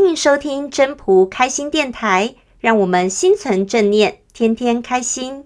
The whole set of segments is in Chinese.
欢迎收听真朴开心电台，让我们心存正念，天天开心。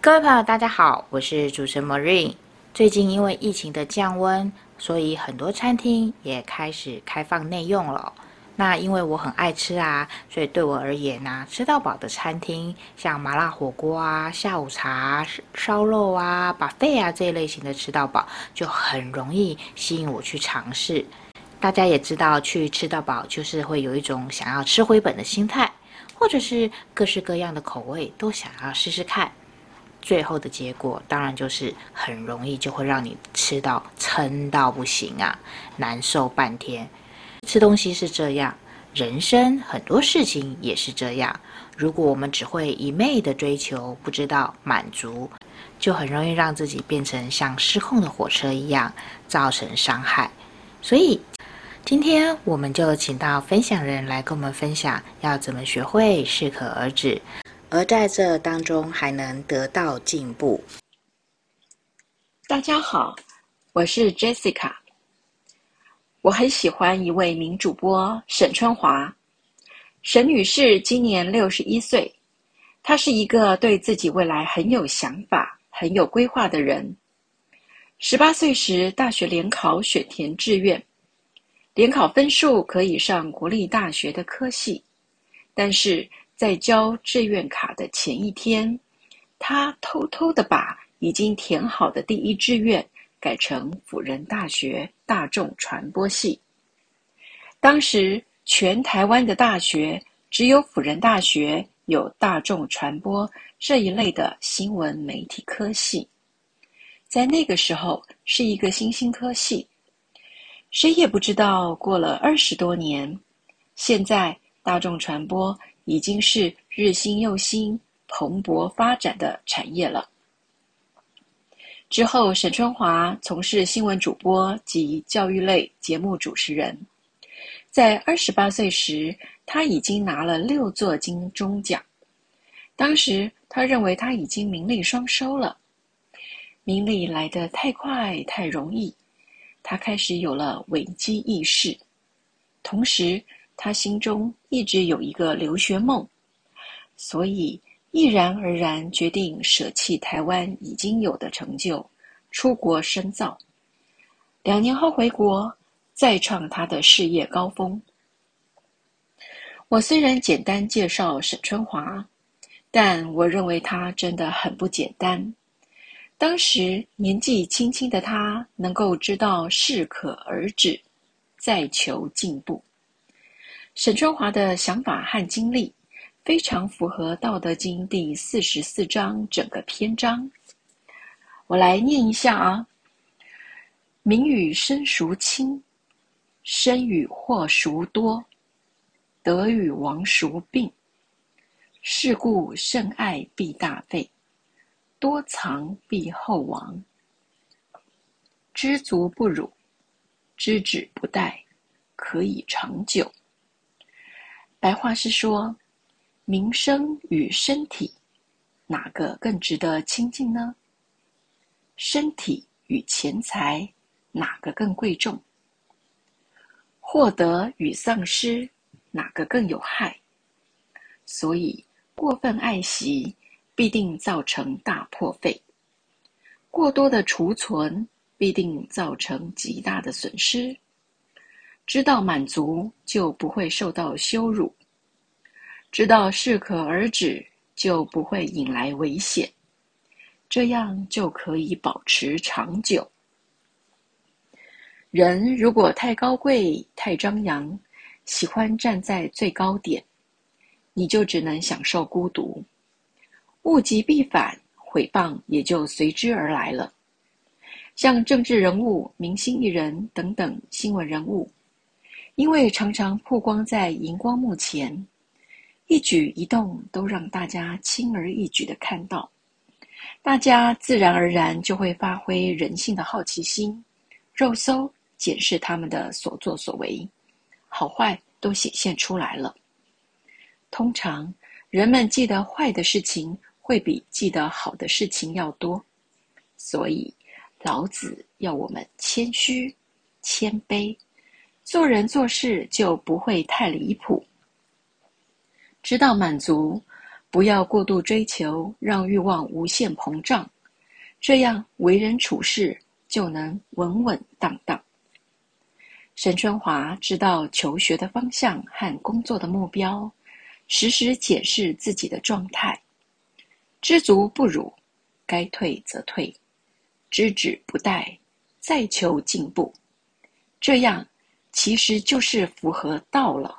各位朋友，大家好，我是主持人 Marine。最近因为疫情的降温，所以很多餐厅也开始开放内用了。那因为我很爱吃啊，所以对我而言呢、吃到饱的餐厅，像麻辣火锅啊、下午茶、烧肉啊、buffet 啊这一类型的吃到饱，就很容易吸引我去尝试。大家也知道，去吃到饱就是会有一种想要吃回本的心态，或者是各式各样的口味都想要试试看。最后的结果当然就是很容易就会让你吃到撑到不行啊，难受半天。吃东西是这样，人生很多事情也是这样。如果我们只会一味的追求，不知道满足，就很容易让自己变成像失控的火车一样，造成伤害。所以，今天我们就请到分享人来跟我们分享，要怎么学会适可而止，而在这当中还能得到进步。大家好，我是 Jessica。我很喜欢一位名主播沈春华，沈女士今年六十一岁，她是一个对自己未来很有想法、很有规划的人。十八岁时，大学联考选填志愿，联考分数可以上国立大学的科系，但是在交志愿卡的前一天，她偷偷的把已经填好的第一志愿。改成辅仁大学大众传播系。当时全台湾的大学只有辅仁大学有大众传播这一类的新闻媒体科系，在那个时候是一个新兴科系。谁也不知道，过了二十多年，现在大众传播已经是日新又新、蓬勃发展的产业了。之后，沈春华从事新闻主播及教育类节目主持人。在二十八岁时，他已经拿了六座金钟奖。当时，他认为他已经名利双收了，名利来得太快太容易，他开始有了危机意识。同时，他心中一直有一个留学梦，所以，毅然而然决定舍弃台湾已经有的成就，出国深造。两年后回国，再创他的事业高峰。我虽然简单介绍沈春华，但我认为他真的很不简单。当时年纪轻轻的他，能够知道适可而止，再求进步。沈春华的想法和经历。非常符合《道德经》第四十四章整个篇章，我来念一下啊：名与身孰轻？身与祸孰多？得与亡孰病？是故甚爱必大费，多藏必厚亡。知足不辱，知止不殆，可以长久。白话是说。名声与身体，哪个更值得亲近呢？身体与钱财，哪个更贵重？获得与丧失，哪个更有害？所以，过分爱惜，必定造成大破费；过多的储存，必定造成极大的损失。知道满足，就不会受到羞辱。知道适可而止，就不会引来危险，这样就可以保持长久。人如果太高贵、太张扬，喜欢站在最高点，你就只能享受孤独。物极必反，毁谤也就随之而来了。像政治人物、明星艺人等等新闻人物，因为常常曝光在荧光幕前。一举一动都让大家轻而易举地看到，大家自然而然就会发挥人性的好奇心，肉搜检视他们的所作所为，好坏都显现出来了。通常人们记得坏的事情会比记得好的事情要多，所以老子要我们谦虚、谦卑，做人做事就不会太离谱。知道满足，不要过度追求，让欲望无限膨胀，这样为人处事就能稳稳当当。沈春华知道求学的方向和工作的目标，时时检视自己的状态，知足不辱，该退则退，知止不殆，再求进步，这样其实就是符合道了。